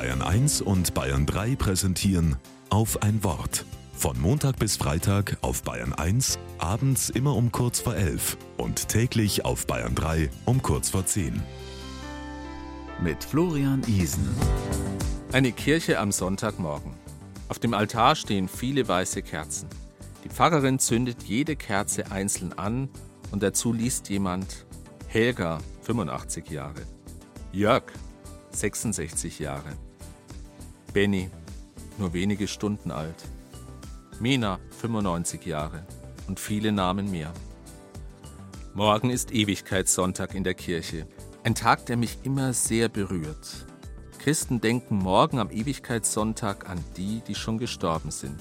Bayern 1 und Bayern 3 präsentieren auf ein Wort. Von Montag bis Freitag auf Bayern 1, abends immer um kurz vor 11 und täglich auf Bayern 3 um kurz vor 10. Mit Florian Isen. Eine Kirche am Sonntagmorgen. Auf dem Altar stehen viele weiße Kerzen. Die Pfarrerin zündet jede Kerze einzeln an und dazu liest jemand Helga, 85 Jahre. Jörg, 66 Jahre. Benny, nur wenige Stunden alt. Mina, 95 Jahre. Und viele Namen mehr. Morgen ist Ewigkeitssonntag in der Kirche. Ein Tag, der mich immer sehr berührt. Christen denken morgen am Ewigkeitssonntag an die, die schon gestorben sind.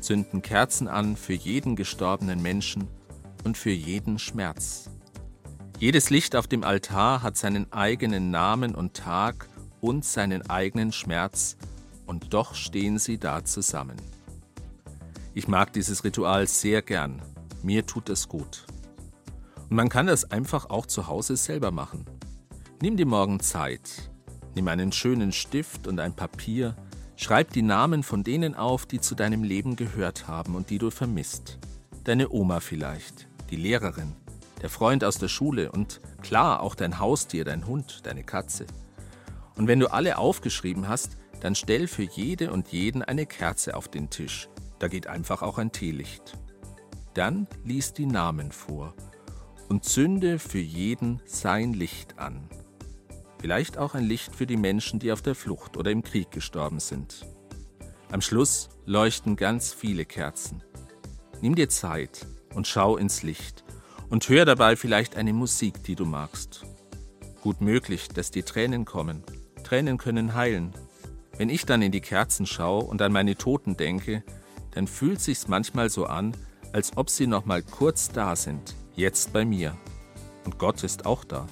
Zünden Kerzen an für jeden gestorbenen Menschen und für jeden Schmerz. Jedes Licht auf dem Altar hat seinen eigenen Namen und Tag und seinen eigenen Schmerz, und doch stehen sie da zusammen. Ich mag dieses Ritual sehr gern, mir tut es gut. Und man kann das einfach auch zu Hause selber machen. Nimm dir morgen Zeit, nimm einen schönen Stift und ein Papier, schreib die Namen von denen auf, die zu deinem Leben gehört haben und die du vermisst. Deine Oma vielleicht, die Lehrerin, der Freund aus der Schule und klar auch dein Haustier, dein Hund, deine Katze. Und wenn du alle aufgeschrieben hast, dann stell für jede und jeden eine Kerze auf den Tisch. Da geht einfach auch ein Teelicht. Dann lies die Namen vor und zünde für jeden sein Licht an. Vielleicht auch ein Licht für die Menschen, die auf der Flucht oder im Krieg gestorben sind. Am Schluss leuchten ganz viele Kerzen. Nimm dir Zeit und schau ins Licht und hör dabei vielleicht eine Musik, die du magst. Gut möglich, dass die Tränen kommen. Tränen können heilen. Wenn ich dann in die Kerzen schaue und an meine Toten denke, dann fühlt sich's manchmal so an, als ob sie noch mal kurz da sind, jetzt bei mir. Und Gott ist auch da.